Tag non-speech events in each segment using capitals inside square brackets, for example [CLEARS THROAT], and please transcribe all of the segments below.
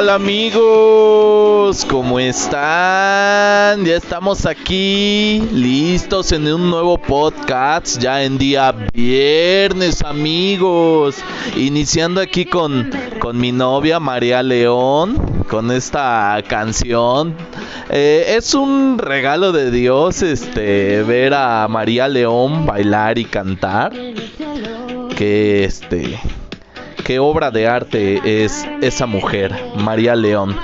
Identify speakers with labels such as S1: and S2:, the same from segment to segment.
S1: ¿Qué tal? ¿Qué tal amigos? ¿Cómo están? Ya estamos aquí listos en un nuevo podcast, ya en día viernes amigos. Iniciando aquí con, con mi novia María León, con esta canción. Eh, es un regalo de Dios este ver a María León bailar y cantar. Que este qué obra de arte es esa mujer, María León.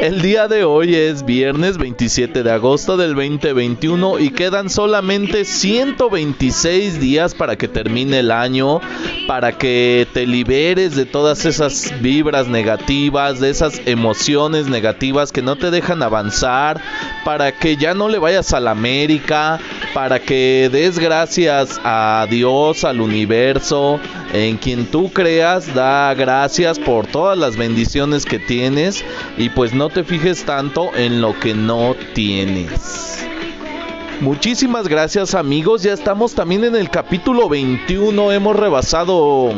S1: El día de hoy es viernes 27 de agosto del 2021 y quedan solamente 126 días para que termine el año, para que te liberes de todas esas vibras negativas, de esas emociones negativas que no te dejan avanzar, para que ya no le vayas a la América, para que des gracias a Dios, al universo, en quien tú creas, da gracias por todas las bendiciones que tienes y pues no te fijes tanto en lo que no tienes. Muchísimas gracias amigos, ya estamos también en el capítulo 21, hemos rebasado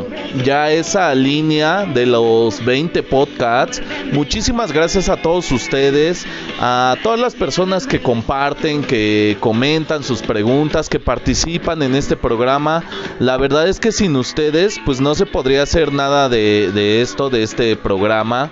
S1: ya esa línea de los 20 podcasts. Muchísimas gracias a todos ustedes, a todas las personas que comparten, que comentan sus preguntas, que participan en este programa. La verdad es que sin ustedes pues no se podría hacer nada de, de esto, de este programa.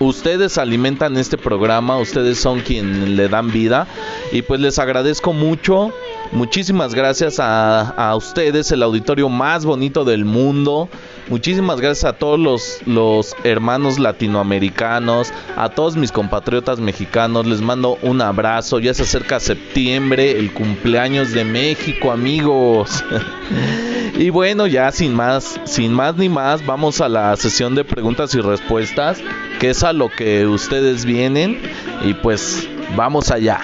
S1: Ustedes alimentan este programa, ustedes son quien le dan vida y pues les agradezco mucho. Muchísimas gracias a, ustedes, el auditorio más bonito del mundo. Muchísimas gracias a todos los, los, hermanos latinoamericanos, a todos mis compatriotas mexicanos. Les mando un abrazo. Ya se acerca septiembre, el cumpleaños de México, amigos. [LAUGHS] y bueno, ya sin más, sin más ni más, vamos a la sesión de preguntas y respuestas, que es a lo que ustedes vienen. Y pues vamos allá.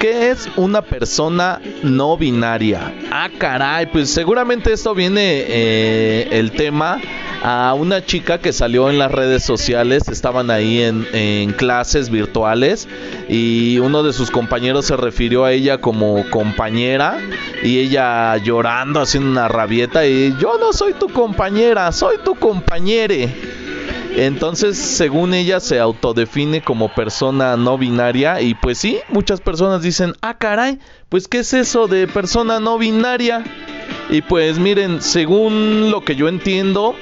S1: ¿Qué es una persona no binaria? Ah, caray, pues seguramente esto viene eh, el tema a una chica que salió en las redes sociales, estaban ahí en, clases virtuales y uno de sus compañeros se refirió a ella como compañera y ella llorando, haciendo una rabieta y yo no soy tu compañera, soy tu compañere. Entonces, según ella, se autodefine como persona no binaria. Y pues sí, muchas personas dicen, ah, caray, pues ¿qué es eso de persona no binaria? Y pues miren, según lo que yo entiendo,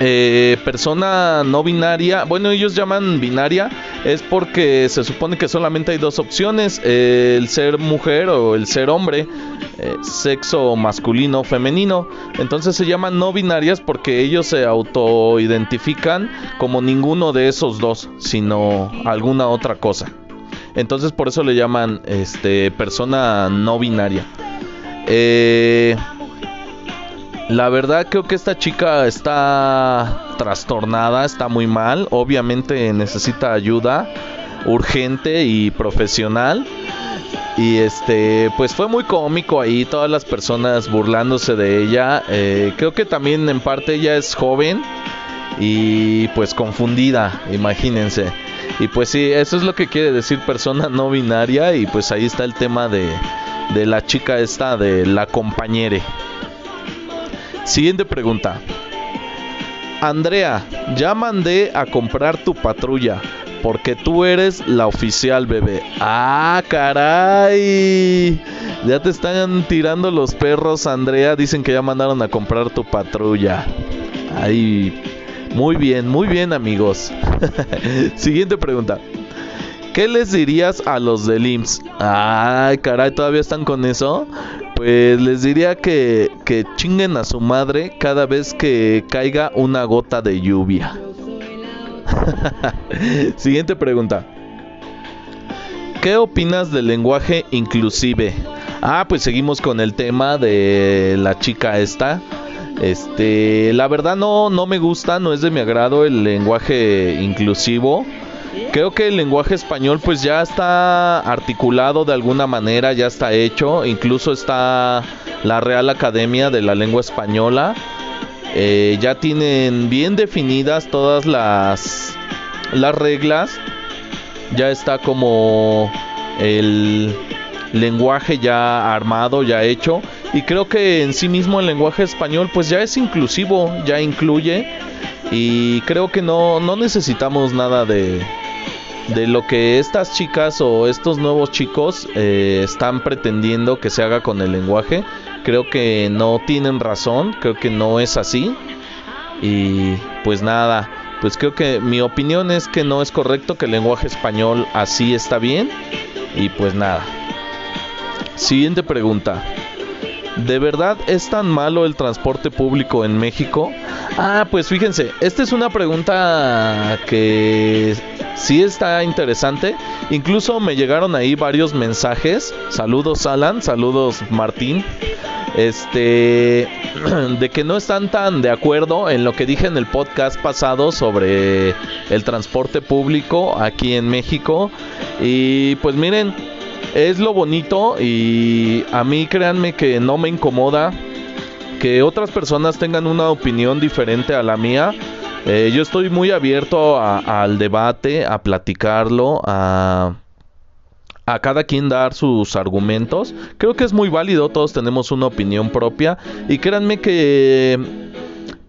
S1: eh, persona no binaria, bueno, ellos llaman binaria, es porque se supone que solamente hay dos opciones, el ser mujer o el ser hombre, eh, sexo masculino o femenino. Entonces se llaman no binarias porque ellos se autoidentifican como ninguno de esos dos, sino alguna otra cosa. Entonces por eso le llaman este persona no binaria. Eh la verdad creo que esta chica está trastornada, está muy mal, obviamente necesita ayuda urgente y profesional. Y este, pues fue muy cómico ahí, todas las personas burlándose de ella. Eh, creo que también en parte ella es joven y pues confundida, imagínense. Y pues sí, eso es lo que quiere decir persona no binaria. Y pues ahí está el tema de, de la chica esta, de la compañere. Siguiente pregunta. Andrea, ya mandé a comprar tu patrulla porque tú eres la oficial, bebé. Ah, caray. Ya te están tirando los perros, Andrea. Dicen que ya mandaron a comprar tu patrulla. Ay, muy bien, muy bien, amigos. [LAUGHS] Siguiente pregunta. ¿Qué les dirías a los del IMSS? Ay, caray, ¿todavía están con eso? Pues les diría que, que chinguen a su madre cada vez que caiga una gota de lluvia. [LAUGHS] Siguiente pregunta. ¿Qué opinas del lenguaje inclusive? Ah, pues seguimos con el tema de la chica esta. Este, la verdad no, no me gusta, no es de mi agrado el lenguaje inclusivo. Creo que el lenguaje español pues ya está articulado de alguna manera, ya está hecho, incluso está la Real Academia de la Lengua Española, eh, ya tienen bien definidas todas las, las reglas, ya está como el lenguaje ya armado, ya hecho, y creo que en sí mismo el lenguaje español pues ya es inclusivo, ya incluye. Y creo que no, no necesitamos nada de, de lo que estas chicas o estos nuevos chicos eh, están pretendiendo que se haga con el lenguaje. Creo que no tienen razón, creo que no es así. Y pues nada, pues creo que mi opinión es que no es correcto que el lenguaje español así está bien. Y pues nada. Siguiente pregunta. ¿De verdad es tan malo el transporte público en México? Ah, pues fíjense, esta es una pregunta que sí está interesante. Incluso me llegaron ahí varios mensajes. Saludos Alan, saludos Martín. Este, [CLEARS THROAT] de que no están tan de acuerdo en lo que dije en el podcast pasado sobre el transporte público aquí en México. Y pues miren, es lo bonito y a mí créanme que no me incomoda que otras personas tengan una opinión diferente a la mía. Eh, yo estoy muy abierto al debate, a platicarlo, a, a cada quien dar sus argumentos. Creo que es muy válido, todos tenemos una opinión propia y créanme que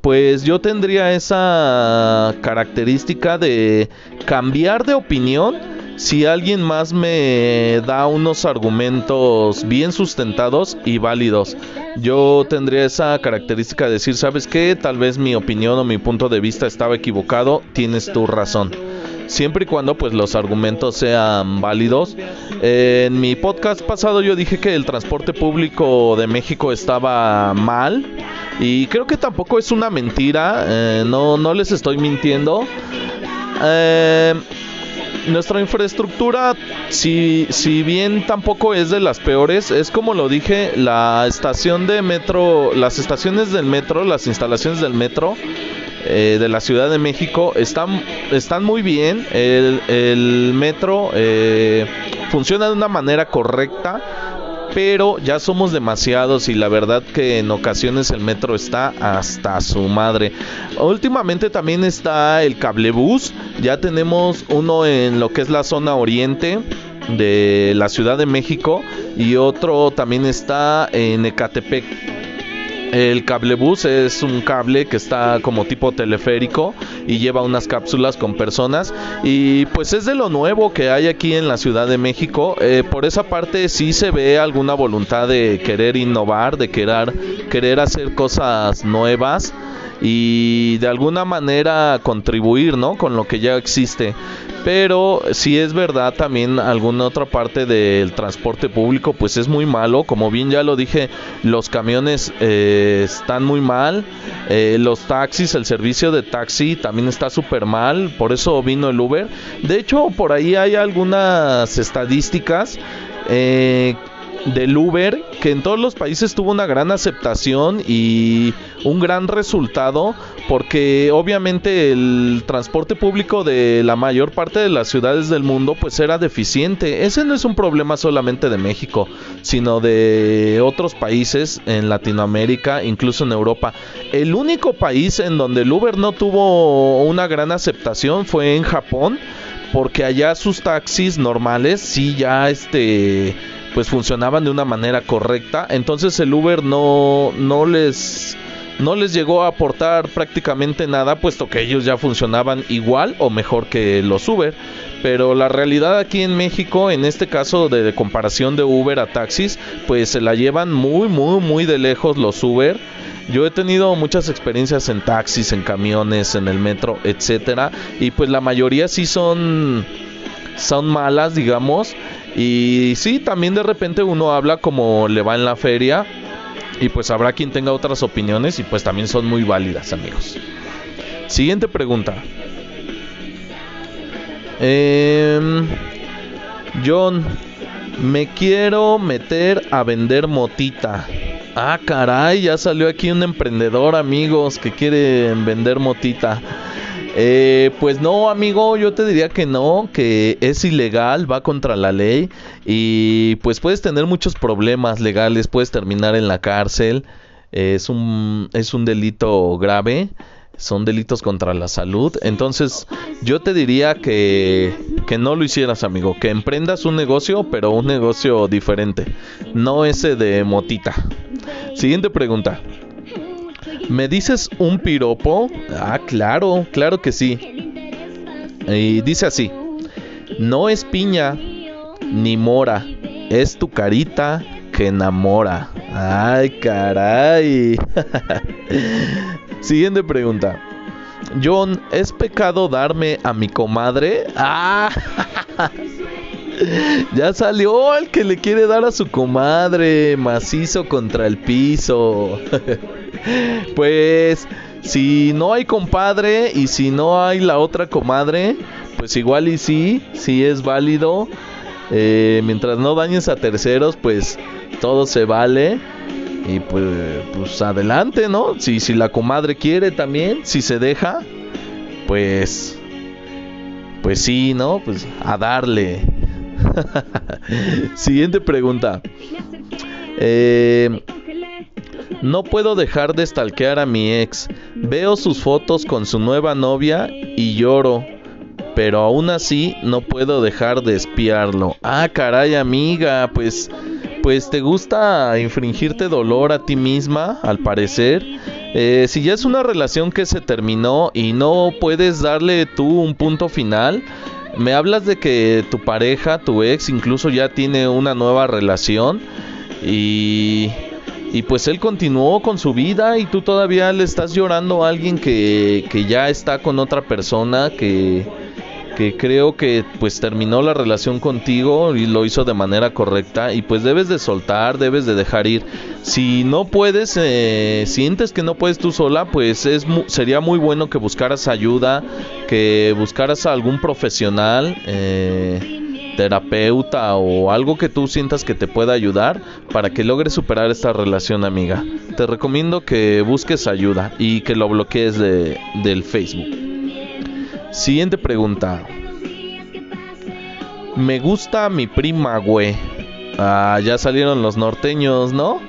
S1: pues yo tendría esa característica de cambiar de opinión si alguien más me da unos argumentos bien sustentados y válidos, yo tendría esa característica de decir, ¿sabes qué? Tal vez mi opinión o mi punto de vista estaba equivocado, tienes tu razón. Siempre y cuando pues los argumentos sean válidos. en mi podcast pasado yo dije que el transporte público de México estaba mal. Y creo que tampoco es una mentira. Eh, no, no les estoy mintiendo. Eh, nuestra infraestructura, si, si bien tampoco es de las peores, es como lo dije, la estación de metro, las estaciones del metro, las instalaciones del metro eh, de la Ciudad de México están, están muy bien. El, el metro eh, funciona de una manera correcta pero ya somos demasiados y la verdad que en ocasiones el metro está hasta su madre. Últimamente también está el cablebús, ya tenemos uno en lo que es la zona oriente de la Ciudad de México y otro también está en Ecatepec el cablebús es un cable que está como tipo teleférico y lleva unas cápsulas con personas y pues es de lo nuevo que hay aquí en la Ciudad de México. Eh, por esa parte sí se ve alguna voluntad de querer innovar, de querer, querer hacer cosas nuevas y de alguna manera contribuir, ¿no? Con lo que ya existe. Pero si es verdad también alguna otra parte del transporte público pues es muy malo. Como bien ya lo dije, los camiones eh, están muy mal. Eh, los taxis, el servicio de taxi también está súper mal. Por eso vino el Uber. De hecho, por ahí hay algunas estadísticas eh, del Uber, que en todos los países tuvo una gran aceptación y un gran resultado, porque obviamente el transporte público de la mayor parte de las ciudades del mundo pues era deficiente. Ese no es un problema solamente de México, sino de otros países en Latinoamérica, incluso en Europa. El único país en donde el Uber no tuvo una gran aceptación fue en Japón, porque allá sus taxis normales sí ya este pues funcionaban de una manera correcta. Entonces el Uber no, no les no les llegó a aportar prácticamente nada, puesto que ellos ya funcionaban igual o mejor que los Uber. Pero la realidad aquí en México, en este caso de, comparación de Uber a taxis, pues se la llevan muy, muy, muy de lejos los Uber. Yo he tenido muchas experiencias en taxis, en camiones, en el metro, etcétera, y pues la mayoría sí son son malas, digamos. Y sí, también de repente uno habla como le va en la feria. Y pues habrá quien tenga otras opiniones y pues también son muy válidas, amigos. Siguiente pregunta. Em, John, me quiero meter a vender motita. Ah, caray, ya salió aquí un emprendedor, amigos, que quiere vender motita. Eh, pues no, amigo, yo te diría que no, que es ilegal, va contra la ley y pues puedes tener muchos problemas legales, puedes terminar en la cárcel, es un, es un delito grave. son delitos contra la salud. Entonces, yo te diría que, que no lo hicieras, amigo. Que emprendas un negocio, pero un negocio diferente. No ese de motita. Siguiente pregunta. ¿Me dices un piropo? Ah, claro, claro que sí. Y dice así. No es piña ni mora, es tu carita que enamora. Ay, caray. [LAUGHS] Siguiente pregunta. John, ¿es pecado darme a mi comadre? Ah. [LAUGHS] ya salió el que le quiere dar a su comadre. Macizo contra el piso. [LAUGHS] pues si no hay compadre y si no hay la otra comadre, pues igual y sí, sí es válido. Eh, mientras no dañes a terceros, pues todo se vale. Y pues, pues adelante, ¿no? Si, si la comadre quiere también, si se deja, pues, pues sí, ¿no? Pues a darle. [LAUGHS] Siguiente pregunta. Eh, no puedo dejar de stalkear a mi ex. Veo sus fotos con su nueva novia y lloro. Pero aún así no puedo dejar de espiarlo. Ah, caray, amiga, pues pues te gusta infringirte dolor a ti misma, al parecer. Eh, si ya es una relación que se terminó y no puedes darle tú un punto final, me hablas de que tu pareja, tu ex, incluso ya tiene una nueva relación y, y pues él continuó con su vida y tú todavía le estás llorando a alguien que, que ya está con otra persona que que creo que pues terminó la relación contigo y lo hizo de manera correcta y pues debes de soltar, debes de dejar ir. Si no puedes, eh, sientes que no puedes tú sola, pues es sería muy bueno que buscaras ayuda, que buscaras a algún profesional. Eh, terapeuta o algo que tú sientas que te pueda ayudar para que logres superar esta relación amiga. Te recomiendo que busques ayuda y que lo bloquees de, del Facebook. Siguiente pregunta. Me gusta mi prima, güey. Ah, ya salieron los norteños, ¿no?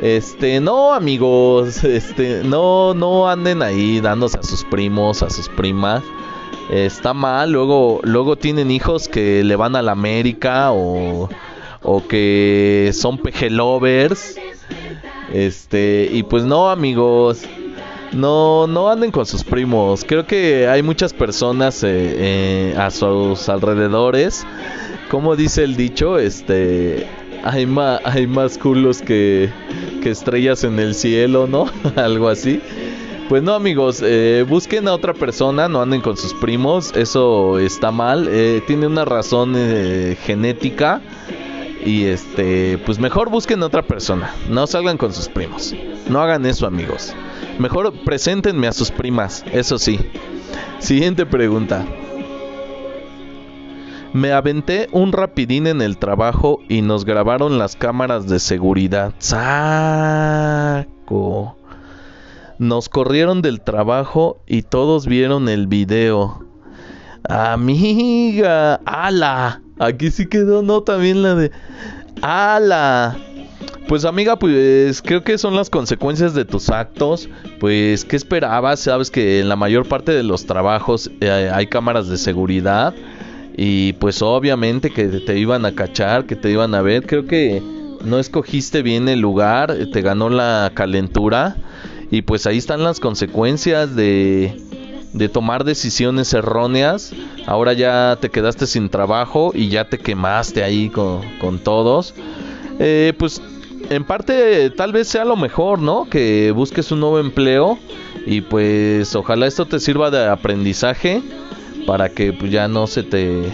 S1: Este, no, amigos, este, no, no anden ahí dándose a sus primos, a sus primas. Está mal, luego, luego tienen hijos que le van a la América o, o que son pejelovers. Este, y pues no, amigos. No, no anden con sus primos. Creo que hay muchas personas eh, eh, a sus alrededores. Como dice el dicho, este, hay, más hay más culos que, que estrellas en el cielo, ¿no? [LAUGHS] Algo así. Pues no, amigos, eh, busquen a otra persona, no anden con sus primos, eso está mal, tiene una razón genética y este, pues mejor busquen a otra persona, no salgan con sus primos, no hagan eso, amigos. Mejor preséntenme a sus primas, eso sí. Siguiente pregunta. Me aventé un rapidín en el trabajo y nos grabaron las cámaras de seguridad. ¡Saco! Nos corrieron del trabajo y todos vieron el video. Amiga, ala. Aquí sí quedó, no, también la de... ala. Pues amiga, pues creo que son las consecuencias de tus actos. Pues, ¿qué esperabas? Sabes que en la mayor parte de los trabajos eh, hay cámaras de seguridad. Y pues obviamente que te iban a cachar, que te iban a ver. Creo que no escogiste bien el lugar, te ganó la calentura. Y pues ahí están las consecuencias de, de tomar decisiones erróneas. Ahora ya te quedaste sin trabajo y ya te quemaste ahí con, todos. Eh, pues en parte tal vez sea lo mejor, ¿no? Que busques un nuevo empleo y pues ojalá esto te sirva de aprendizaje para que pues, ya no se te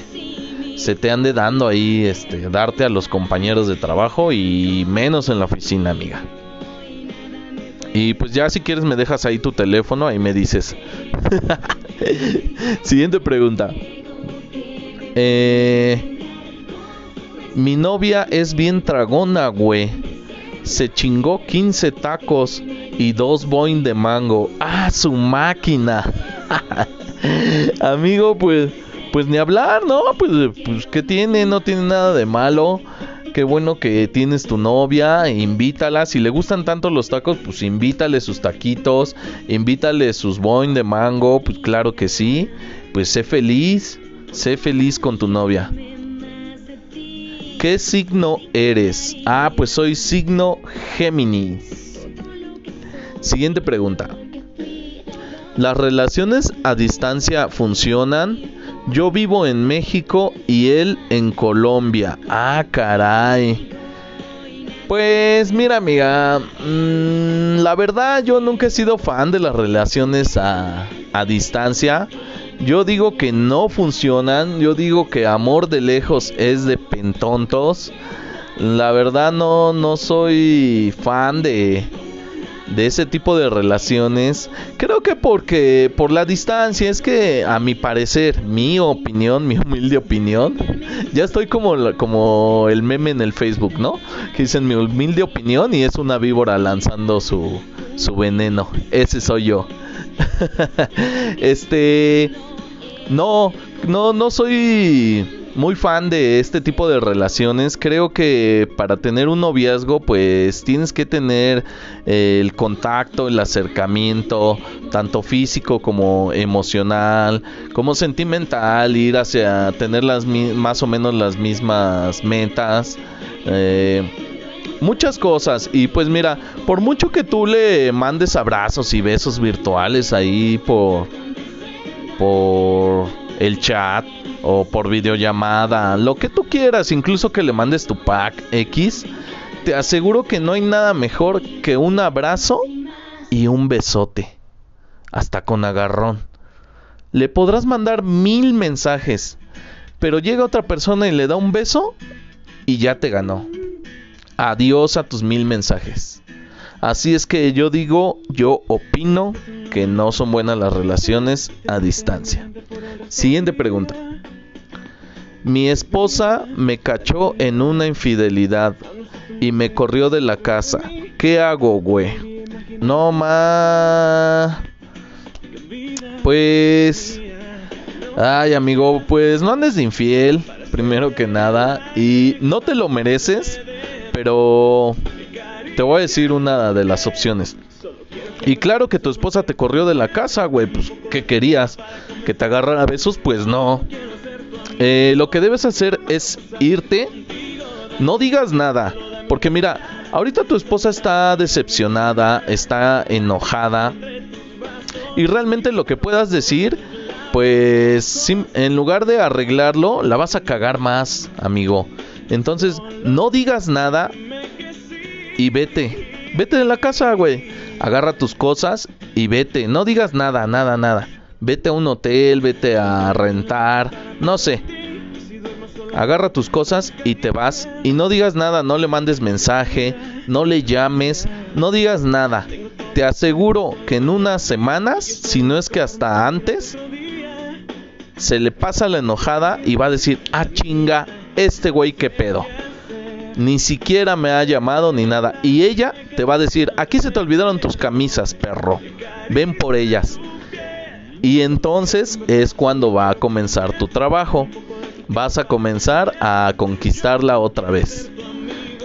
S1: se te ande dando ahí este darte a los compañeros de trabajo y menos en la oficina, amiga. Y pues ya si quieres me dejas ahí tu teléfono, ahí me dices. [LAUGHS] Siguiente pregunta. Eh, mi novia es bien tragona, güey se chingó 15 tacos y dos boing de mango. ¡Ah, su máquina! [LAUGHS] Amigo, pues, pues ni hablar, ¿no? Pues, pues, ¿qué tiene? No tiene nada de malo. Qué bueno que tienes tu novia, invítala. Si le gustan tanto los tacos, pues invítale sus taquitos, invítale sus boing de mango, pues claro que sí. Pues sé feliz, sé feliz con tu novia. ¿Qué signo eres? Ah, pues soy signo Géminis. Siguiente pregunta. ¿Las relaciones a distancia funcionan? Yo vivo en México y él en Colombia. Ah, caray. Pues mira amiga, mm, la verdad yo nunca he sido fan de las relaciones a, a distancia. Yo digo que no funcionan, yo digo que amor de lejos es de pentontos. La verdad no, no soy fan de, de ese tipo de relaciones. Creo que porque por la distancia es que a mi parecer, mi opinión, mi humilde opinión, ya estoy como como el meme en el Facebook, ¿no? Que dicen mi humilde opinión y es una víbora lanzando su su veneno. Ese soy yo. [LAUGHS] este no, no no soy muy fan de este tipo de relaciones. Creo que para tener un noviazgo, pues tienes que tener eh, el contacto, el acercamiento, tanto físico como emocional, como sentimental, ir hacia tener las más o menos las mismas metas. Eh, muchas cosas y pues mira, por mucho que tú le mandes abrazos y besos virtuales ahí por por el chat o por videollamada, lo que tú quieras, incluso que le mandes tu pack X, te aseguro que no hay nada mejor que un abrazo y un besote, hasta con agarrón. Le podrás mandar mil mensajes, pero llega otra persona y le da un beso y ya te ganó. Adiós a tus mil mensajes. Así es que yo digo, yo opino que no son buenas las relaciones a distancia. Siguiente pregunta. Mi esposa me cachó en una infidelidad y me corrió de la casa. ¿Qué hago, güey? No ma. Pues. Ay, amigo, pues no andes de infiel, primero que nada. Y no te lo mereces, pero te voy a decir una de las opciones. Y claro que tu esposa te corrió de la casa, güey. Pues, ¿qué querías? ¿Que te agarrara besos? Pues no. Eh, lo que debes hacer es irte. No digas nada. Porque mira, ahorita tu esposa está decepcionada, está enojada. Y realmente lo que puedas decir, pues en lugar de arreglarlo, la vas a cagar más, amigo. Entonces, no digas nada y vete. Vete de la casa, güey. Agarra tus cosas y vete. No digas nada, nada, nada. Vete a un hotel, vete a rentar, no sé. Agarra tus cosas y te vas. Y no digas nada, no le mandes mensaje, no le llames, no digas nada. Te aseguro que en unas semanas, si no es que hasta antes, se le pasa la enojada y va a decir, ah chinga, este güey qué pedo ni siquiera me ha llamado ni nada. Y ella te va a decir, aquí se te olvidaron tus camisas, perro. Ven por ellas. Y entonces es cuando va a comenzar tu trabajo. Vas a comenzar a conquistarla otra vez.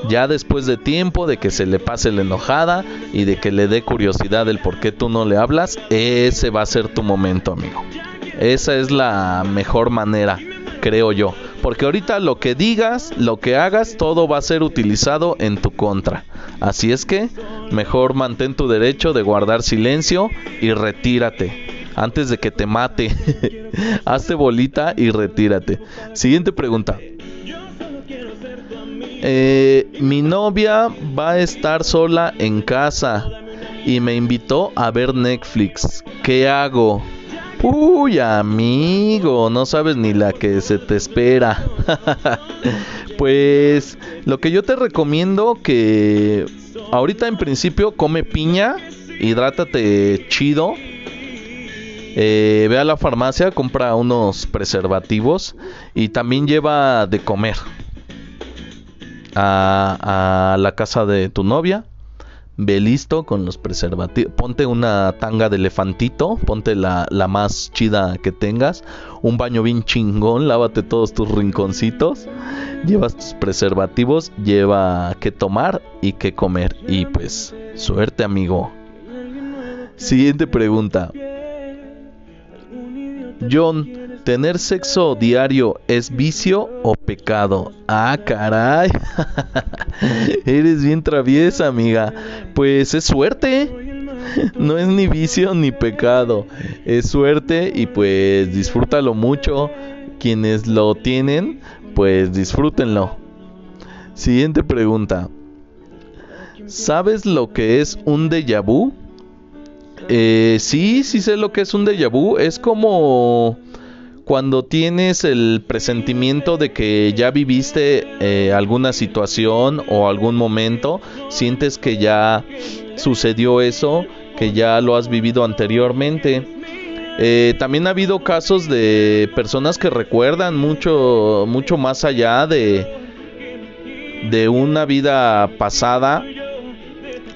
S1: Ya después de tiempo de que se le pase la enojada y de que le dé curiosidad el por qué tú no le hablas, ese va a ser tu momento, amigo. Esa es la mejor manera, creo yo. Porque ahorita lo que digas, lo que hagas, todo va a ser utilizado en tu contra. Así es que mejor mantén tu derecho de guardar silencio y retírate. Antes de que te mate. [LAUGHS] Hazte bolita y retírate. Siguiente pregunta. Eh, mi novia va a estar sola en casa y me invitó a ver Netflix. ¿Qué hago? Uy, amigo, no sabes ni la que se te espera. [LAUGHS] pues lo que yo te recomiendo que ahorita en principio come piña, hidrátate chido. Eh, ve a la farmacia, compra unos preservativos y también lleva de comer a, a la casa de tu novia ve listo con los preservativos. Ponte una tanga de elefantito, ponte la, la, más chida que tengas. Un baño bien chingón, lávate todos tus rinconcitos. llevas tus preservativos, lleva que tomar y que comer. Y pues, suerte amigo. Siguiente pregunta. John, ¿tener sexo diario es vicio o pecado? Ah, caray. [LAUGHS] Eres bien traviesa, amiga. Pues es suerte. No es ni vicio ni pecado. Es suerte y pues disfrútalo mucho. Quienes lo tienen, pues disfrútenlo. Siguiente pregunta. ¿Sabes lo que es un déjà vu? Eh, sí, sí sé lo que es un déjà vu. Es como cuando tienes el presentimiento de que ya viviste eh, alguna situación o algún momento, sientes que ya sucedió eso, que ya lo has vivido anteriormente. Eh, también ha habido casos de personas que recuerdan mucho, mucho más allá de, de una vida pasada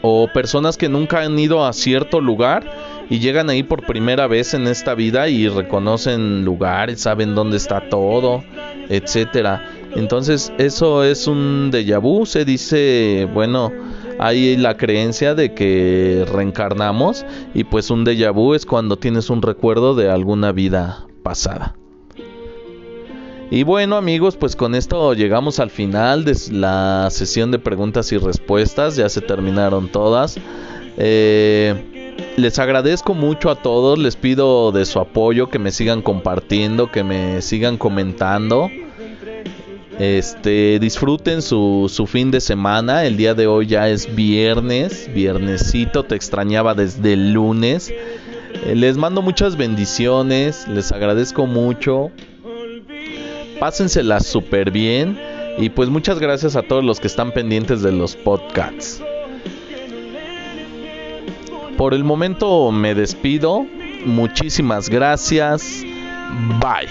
S1: o personas que nunca han ido a cierto lugar y llegan ahí por primera vez en esta vida y reconocen lugares, saben dónde está todo, etcétera. Entonces, eso es un déjà vu, se dice, bueno, hay la creencia de que reencarnamos y pues un déjà vu es cuando tienes un recuerdo de alguna vida pasada. Y bueno amigos, pues con esto llegamos al final de la sesión de preguntas y respuestas, ya se terminaron todas. Eh, les agradezco mucho a todos, les pido de su apoyo, que me sigan compartiendo, que me sigan comentando. Este, disfruten su, su fin de semana. El día de hoy ya es viernes, viernesito, te extrañaba desde el lunes. Eh, les mando muchas bendiciones, les agradezco mucho. Pásensela súper bien. Y pues muchas gracias a todos los que están pendientes de los podcasts. Por el momento me despido. Muchísimas gracias. Bye.